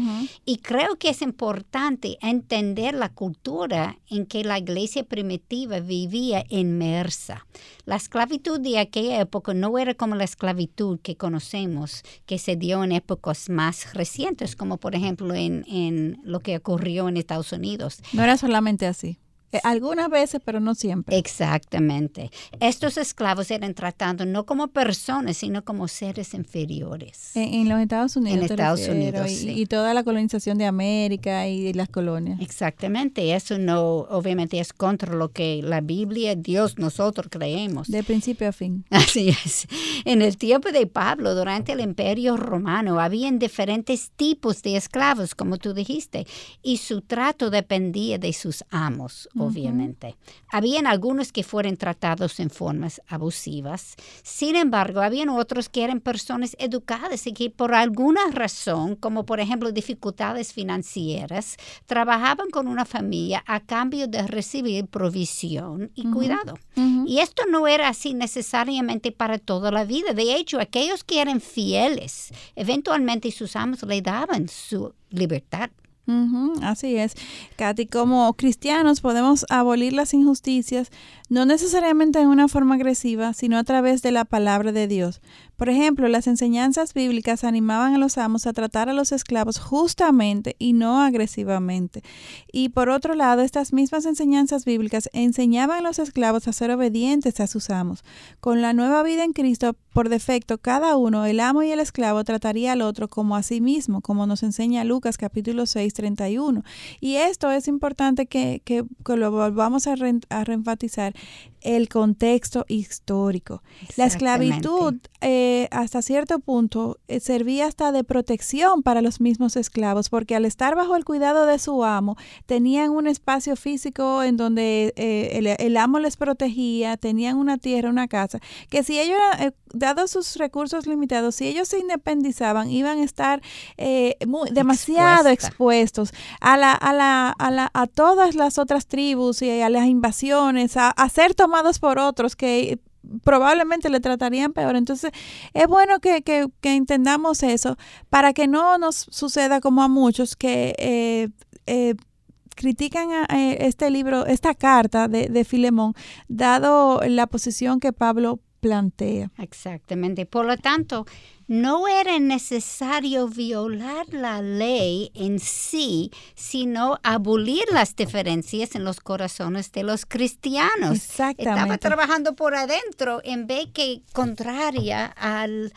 Y creo que es importante entender la cultura en que la iglesia primitiva vivía inmersa. La esclavitud de aquella época no era como la esclavitud que conocemos, que se dio en épocas más recientes, como por ejemplo en, en lo que ocurrió en Estados Unidos. No era solamente así. Eh, algunas veces, pero no siempre. Exactamente. Estos esclavos eran tratados no como personas, sino como seres inferiores. En, en los Estados Unidos. En Estados refiero, Unidos, y, sí. y toda la colonización de América y las colonias. Exactamente. Eso no, obviamente, es contra lo que la Biblia, Dios, nosotros creemos. De principio a fin. Así es. En el tiempo de Pablo, durante el Imperio Romano, habían diferentes tipos de esclavos, como tú dijiste, y su trato dependía de sus amos. Obviamente. Habían algunos que fueron tratados en formas abusivas. Sin embargo, habían otros que eran personas educadas y que por alguna razón, como por ejemplo dificultades financieras, trabajaban con una familia a cambio de recibir provisión y cuidado. Y esto no era así necesariamente para toda la vida. De hecho, aquellos que eran fieles, eventualmente sus amos le daban su libertad. Ujú, así es. Katy, como cristianos podemos abolir las injusticias, no necesariamente en una forma agresiva, sino a través de la palabra de Dios. Por ejemplo, las enseñanzas bíblicas animaban a los amos a tratar a los esclavos justamente y no agresivamente. Y por otro lado, estas mismas enseñanzas bíblicas enseñaban a los esclavos a ser obedientes a sus amos. Con la nueva vida en Cristo, por defecto, cada uno, el amo y el esclavo, trataría al otro como a sí mismo, como nos enseña Lucas capítulo 6, 31. Y esto es importante que, que, que lo volvamos a, re, a reenfatizar el contexto histórico. La esclavitud eh, hasta cierto punto eh, servía hasta de protección para los mismos esclavos, porque al estar bajo el cuidado de su amo, tenían un espacio físico en donde eh, el, el, amo les protegía, tenían una tierra, una casa, que si ellos, eh, dados sus recursos limitados, si ellos se independizaban, iban a estar eh, muy, demasiado Expuesta. expuestos a, la, a, la, a, la, a todas las otras tribus y a las invasiones, a, a ser tomados por otros que probablemente le tratarían peor. Entonces, es bueno que, que, entendamos eso para que no nos suceda como a muchos que eh, eh, critican a, eh, este libro, esta carta de, de Filemón, dado la posición que Pablo plantea. Exactamente. Por lo tanto, no era necesario violar la ley en sí, sino abolir las diferencias en los corazones de los cristianos. Exactamente. Estaba trabajando por adentro en vez que contraria al,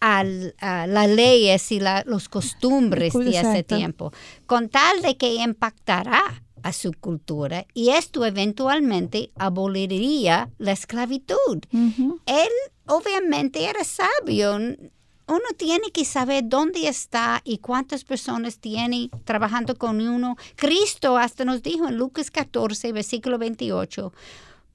al, a las leyes y la, los costumbres de ese tiempo, con tal de que impactará a su cultura y esto eventualmente aboliría la esclavitud. Uh -huh. Él obviamente era sabio. Uno tiene que saber dónde está y cuántas personas tiene trabajando con uno. Cristo hasta nos dijo en Lucas 14, versículo 28,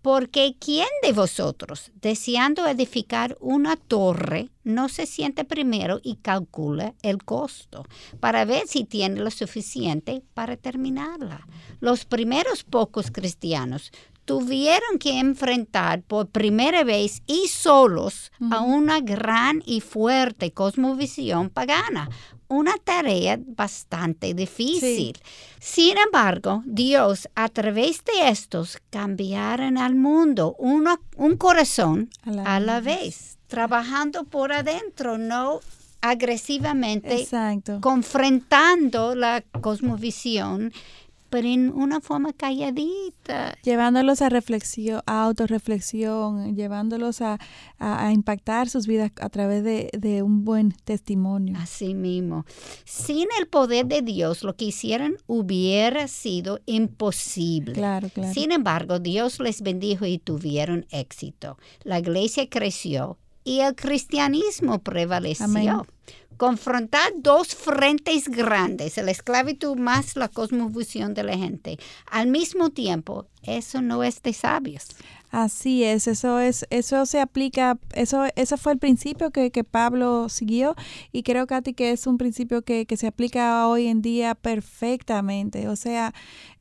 porque ¿quién de vosotros, deseando edificar una torre, no se siente primero y calcula el costo para ver si tiene lo suficiente para terminarla? Los primeros pocos cristianos tuvieron que enfrentar por primera vez y solos uh -huh. a una gran y fuerte cosmovisión pagana, una tarea bastante difícil. Sí. Sin embargo, Dios a través de estos cambiaron al mundo, uno, un corazón a la, a la vez, trabajando por adentro, no agresivamente, Exacto. confrontando la cosmovisión pero en una forma calladita. Llevándolos a reflexión, a autorreflexión, llevándolos a, a, a impactar sus vidas a través de, de, un buen testimonio. Así mismo. Sin el poder de Dios, lo que hicieron hubiera sido imposible. Claro, claro. Sin embargo, Dios les bendijo y tuvieron éxito. La iglesia creció y el cristianismo prevaleció. Amén confrontar dos frentes grandes, la esclavitud más la cosmovisión de la gente. Al mismo tiempo, eso no es de sabios. Así es, eso es, eso se aplica, eso, ese fue el principio que, que Pablo siguió y creo, Katy, que es un principio que, que se aplica hoy en día perfectamente. O sea,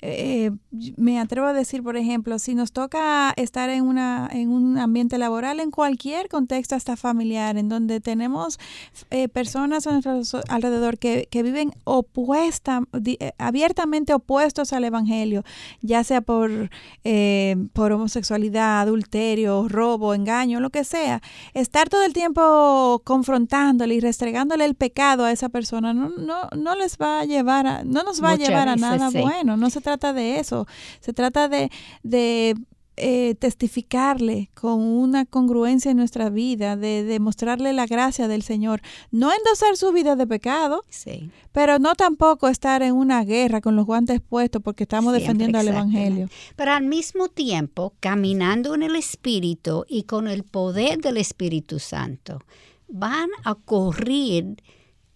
eh, me atrevo a decir, por ejemplo, si nos toca estar en una, en un ambiente laboral, en cualquier contexto hasta familiar, en donde tenemos eh, personas a nuestro alrededor que, que viven opuesta, eh, abiertamente opuestos al evangelio, ya sea por, eh, por homosexualidad adulterio, robo, engaño, lo que sea, estar todo el tiempo confrontándole y restregándole el pecado a esa persona no, no, no les va a llevar a, no nos va Muchas a llevar a nada sí. bueno, no se trata de eso, se trata de, de eh, testificarle con una congruencia en nuestra vida, de demostrarle la gracia del Señor, no endosar su vida de pecado, sí. pero no tampoco estar en una guerra con los guantes puestos porque estamos Siempre, defendiendo al Evangelio. Pero al mismo tiempo, caminando en el Espíritu y con el poder del Espíritu Santo, van a correr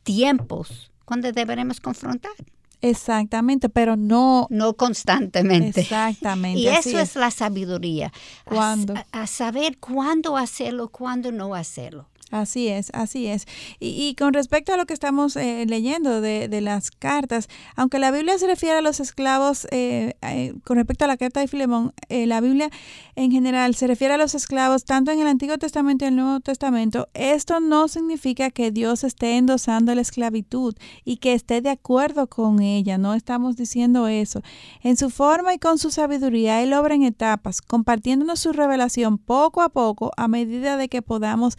tiempos cuando deberemos confrontar. Exactamente, pero no no constantemente. exactamente. Y eso es la sabiduría. A, a saber cuándo hacerlo, cuándo no hacerlo. Así es, así es. Y, y con respecto a lo que estamos eh, leyendo de, de las cartas, aunque la Biblia se refiere a los esclavos, eh, eh, con respecto a la carta de Filemón, eh, la Biblia en general se refiere a los esclavos tanto en el Antiguo Testamento y en el Nuevo Testamento. Esto no significa que Dios esté endosando la esclavitud y que esté de acuerdo con ella. No estamos diciendo eso. En su forma y con su sabiduría, Él obra en etapas, compartiéndonos su revelación poco a poco a medida de que podamos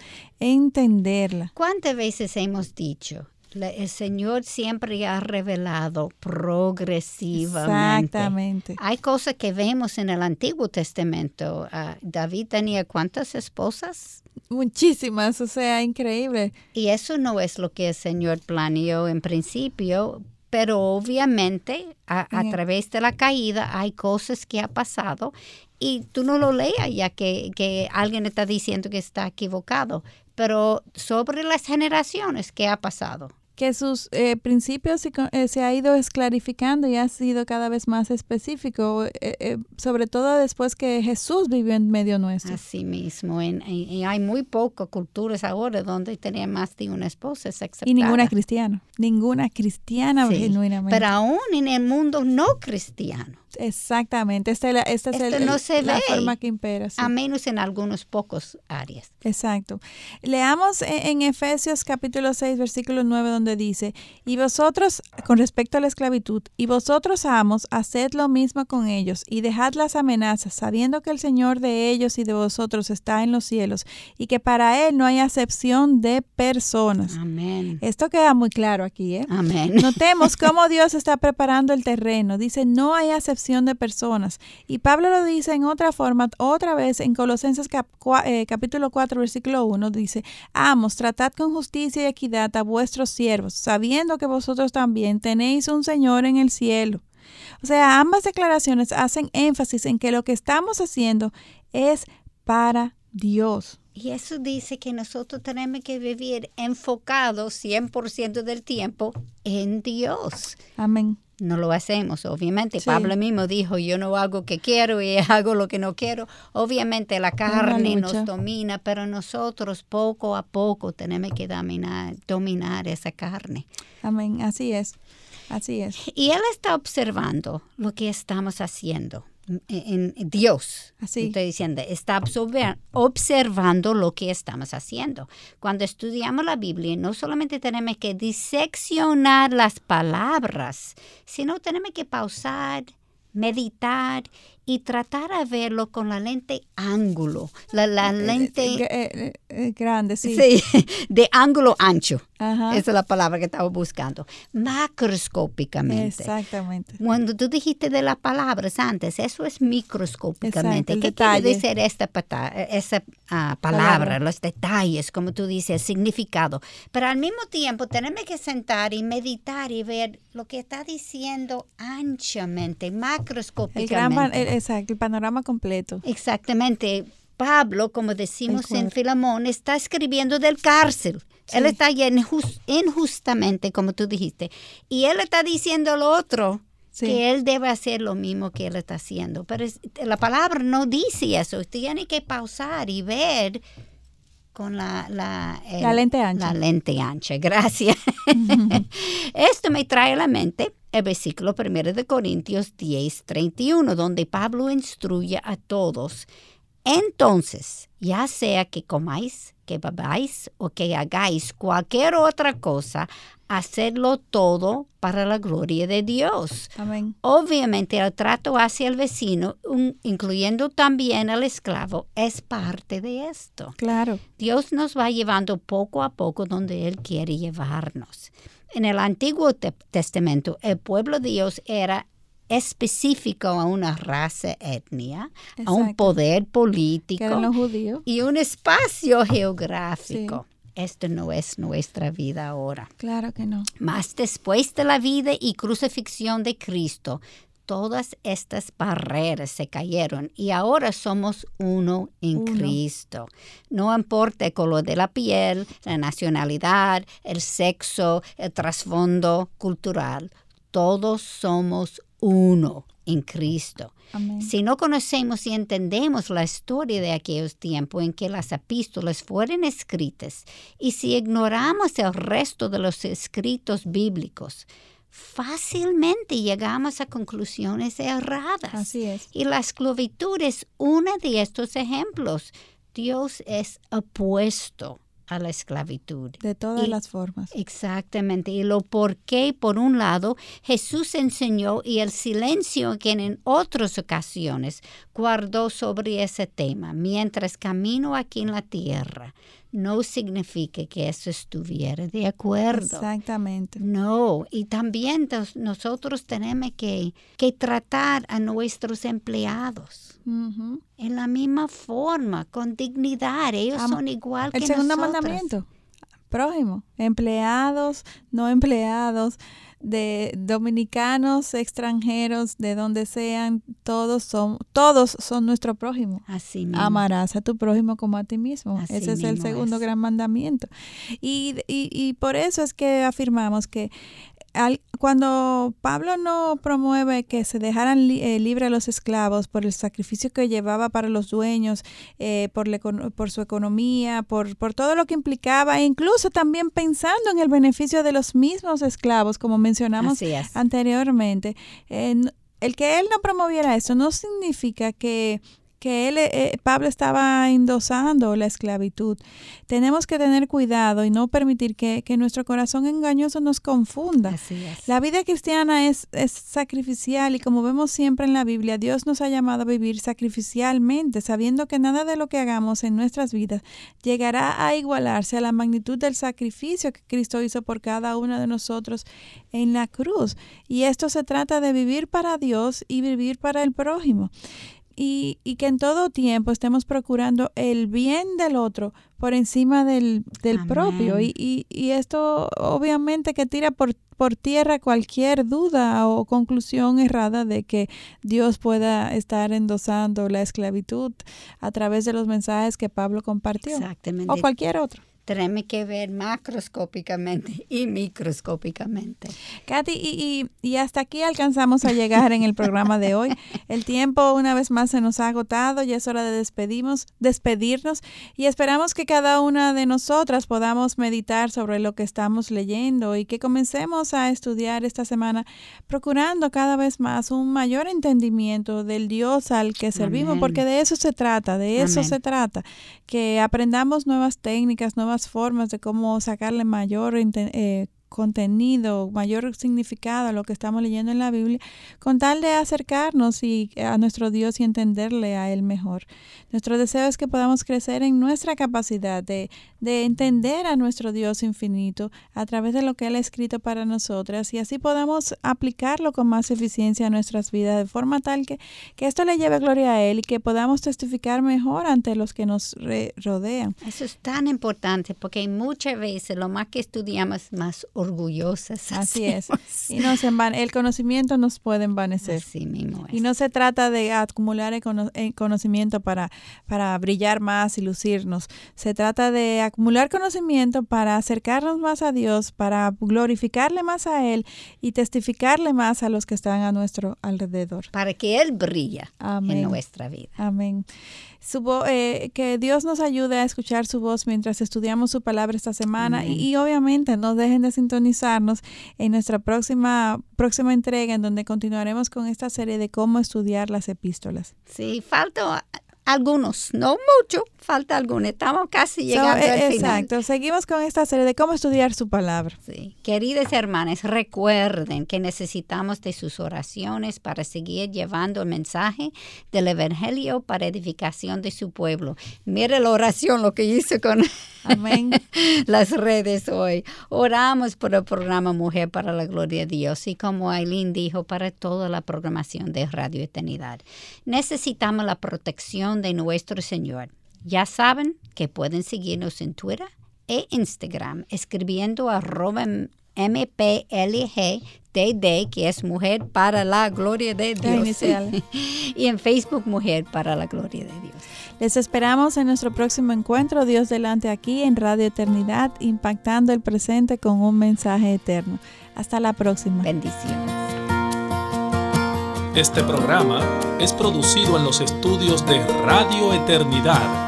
entenderla. ¿Cuántas veces hemos dicho? el Señor siempre ha revelado progresivamente. Exactamente. Hay cosas que vemos en el Antiguo Testamento. Ah, David tenía cuántas esposas Muchísimas, o sea, increíble. y eso no es lo que el Señor planeó en principio, pero obviamente a, a través de la caída hay cosas que ha pasado y tú no lo leas ya que, que alguien está diciendo que está equivocado, pero sobre las generaciones que ha pasado. Que sus eh, principios se, eh, se ha ido esclarificando y ha sido cada vez más específico, eh, eh, sobre todo después que Jesús vivió en medio nuestro. Así mismo, en- en- y hay muy pocas culturas ahora donde tenía más de una esposa. Es Y ninguna cristiana, ninguna cristiana Sí, genuinamente. Pero aún en el mundo no cristiano, Exactamente, esta es esta es Esto el- no el- se la forma que impera. sí. a menos en algunos pocos áreas. Exacto. Leamos e- en Efesios capítulo 6, versículo 9, donde dice, y vosotros, con respecto a la esclavitud, y vosotros amos, haced lo mismo con ellos, y dejad las amenazas, sabiendo que el Señor de ellos y de vosotros está en los cielos, y que para Él no hay acepción de personas. Amén. Esto queda muy claro aquí, ¿eh? Amén. Notemos cómo Dios está preparando el terreno. Dice, no hay acepción de personas. Y Pablo lo dice en otra forma, otra vez en Colosenses cap- eh, capítulo 4, versículo 1, dice, Amos, tratad con justicia y equidad a vuestros siervos, sabiendo que vosotros también tenéis un Señor en el cielo. O sea, ambas declaraciones hacen énfasis en que lo que estamos haciendo es para Dios. Y eso dice que nosotros tenemos que vivir enfocados 100% del tiempo en Dios. Amén. No lo hacemos, obviamente. Sí. Pablo mismo dijo, yo no hago lo que quiero y hago lo que no quiero. Obviamente la carne nos domina, pero nosotros poco a poco tenemos que dominar, dominar esa carne. Amén. Así es. Así es. Y Él está observando lo que estamos haciendo. En, Dios, Así. estoy diciendo, está observa- observando lo que estamos haciendo. Cuando estudiamos la Biblia, no solamente tenemos que diseccionar las palabras, sino tenemos que pausar, meditar y tratar de verlo con la lente ángulo, la, la Eh, lente eh, eh, eh, grande, sí. sí, de ángulo ancho. Ajá. Esa es la palabra que estaba buscando. Macroscópicamente. Exactamente. Cuando tú dijiste de las palabras antes, eso es microscópicamente. Exacto, ¿Qué detalle. quiere decir esta, esa ah, palabra, Palabra. los detalles, como tú dices, el significado? Pero al mismo tiempo tenemos que sentar y meditar y ver lo que está diciendo anchamente, El gran macroscópicamente. el- exacto, el panorama completo. Exactamente. Pablo, como decimos en. Filamón, está escribiendo del cárcel. Él está allá injustamente, como tú dijiste. Y él está diciendo lo otro, Sí. que él debe hacer lo mismo que él está haciendo. Pero es- la palabra no dice eso. Tiene que pausar y ver con la, la, el- La lente ancha. La lente ancha, gracias. Esto me trae a la mente el versículo primero de Corintios 10, 31, donde Pablo instruye a todos. Entonces, ya sea que comáis, que bebáis o que hagáis cualquier otra cosa, hacerlo todo para la gloria de Dios. Amén. Obviamente el trato hacia el vecino, un- incluyendo también al esclavo, es parte de esto. Claro. Dios nos va llevando poco a poco donde Él quiere llevarnos. En el Antiguo Te- Testamento, el pueblo de Dios era específico a una raza, etnia, a un poder político y un espacio geográfico. Esto no es nuestra vida ahora. Claro que no. Mas después de la vida y crucifixión de Cristo, todas estas barreras se cayeron y ahora somos uno en Uno. Cristo. No importa el color de la piel, la nacionalidad, el sexo, el trasfondo cultural. Todos somos uno en Cristo. Amén. Si no conocemos y entendemos la historia de aquellos tiempos en que las epístolas fueron escritas y si ignoramos el resto de los escritos bíblicos, fácilmente llegamos a conclusiones erradas. Así es. Y la esclavitud es uno de estos ejemplos. Dios es opuesto a la esclavitud. De todas Y- las formas. Exactamente. Y lo por qué, por un lado, Jesús enseñó y el silencio que en otras ocasiones guardó sobre ese tema, mientras camino aquí en la tierra, no significa que eso estuviera de acuerdo. Exactamente. No, y también nosotros tenemos que, que tratar a nuestros empleados en la misma forma, con dignidad. Ellos Am- son igual que El segundo nosotros. mandamiento. Prójimo. Empleados, no empleados, de dominicanos, extranjeros, de donde sean, todos son, todos son nuestro prójimo. Así mismo. Amarás a tu prójimo como a ti mismo. Así Ese es el segundo es. gran mandamiento. Y, y, y por eso es que afirmamos que al- cuando Pablo no promueve que se dejaran li- eh, libre a los esclavos por el sacrificio que llevaba para los dueños, eh, por, su economía, por, por todo lo que implicaba, e incluso también pensando en el beneficio de los mismos esclavos, como mencionamos es. anteriormente. eh, el que él no promoviera eso no significa que, que él, eh, Pablo estaba endosando la esclavitud. Tenemos que tener cuidado y no permitir que, que nuestro corazón engañoso nos confunda. Así es. La vida cristiana es, es sacrificial y como vemos siempre en la Biblia, Dios nos ha llamado a vivir sacrificialmente, sabiendo que nada de lo que hagamos en nuestras vidas llegará a igualarse a la magnitud del sacrificio que Cristo hizo por cada uno de nosotros en la cruz. Y esto se trata de vivir para Dios y vivir para el prójimo. Y, y que en todo tiempo estemos procurando el bien del otro por encima del, del propio. Y, y, y esto obviamente que tira por, por tierra cualquier duda o conclusión errada de que Dios pueda estar endosando la esclavitud a través de los mensajes que Pablo compartió. Exactamente. O cualquier otro. Tenemos que ver macroscópicamente y microscópicamente. Katy, y, y, y hasta aquí alcanzamos a llegar en el programa de hoy. El tiempo una vez más se nos ha agotado, ya es hora de despedimos, despedirnos y esperamos que cada una de nosotras podamos meditar sobre lo que estamos leyendo y que comencemos a estudiar esta semana procurando cada vez más un mayor entendimiento del Dios al que servimos, Amén. porque de eso se trata, de eso Amén. se trata, que aprendamos nuevas técnicas, nuevas formas de cómo sacarle mayor eh, contenido, mayor significado a lo que estamos leyendo en la Biblia, con tal de acercarnos y a nuestro Dios y entenderle a Él mejor. Nuestro deseo es que podamos crecer en nuestra capacidad de, de entender a nuestro Dios infinito a través de lo que Él ha escrito para nosotras y así podamos aplicarlo con más eficiencia a nuestras vidas, de forma tal que, que esto le lleve gloria a Él y que podamos testificar mejor ante los que nos rodean. Eso es tan importante porque muchas veces lo más que estudiamos, más orgullosas. Así es. Y nos el conocimiento nos puede envanecer. Así mismo es. Y no se trata de acumular el cono- el conocimiento para, para brillar más y lucirnos. Se trata de acumular conocimiento para acercarnos más a Dios, para glorificarle más a Él y testificarle más a los que están a nuestro alrededor. Para que Él brilla Amén. en nuestra vida. Amén. Eh, que Dios nos ayude a escuchar su voz mientras estudiamos su palabra esta semana y obviamente no dejen de sintonizarnos en nuestra próxima, próxima entrega en donde continuaremos con esta serie de cómo estudiar las epístolas. Sí, falta algunos, no mucho, falta algunos. Estamos casi llegando eh, al final. exacto, seguimos con esta serie de cómo estudiar su palabra. Sí. Queridas hermanas, recuerden que necesitamos de sus oraciones para seguir llevando el mensaje del Evangelio para edificación de su pueblo. Mire la oración, lo que hice con Amén. las redes hoy. Oramos por el programa Mujer para la Gloria de Dios y como Aileen dijo, para toda la programación de Radio Eternidad. Necesitamos la protección de nuestro Señor. Ya saben que pueden seguirnos en Twitter e Instagram escribiendo arroba MPLGTD, que es Mujer para la Gloria de Dios. y en Facebook Mujer para la Gloria de Dios. Les esperamos en nuestro próximo encuentro, Dios delante aquí en Radio Eternidad, impactando el presente con un mensaje eterno. Hasta la próxima. Bendiciones. Este programa es producido en los estudios de Radio Eternidad.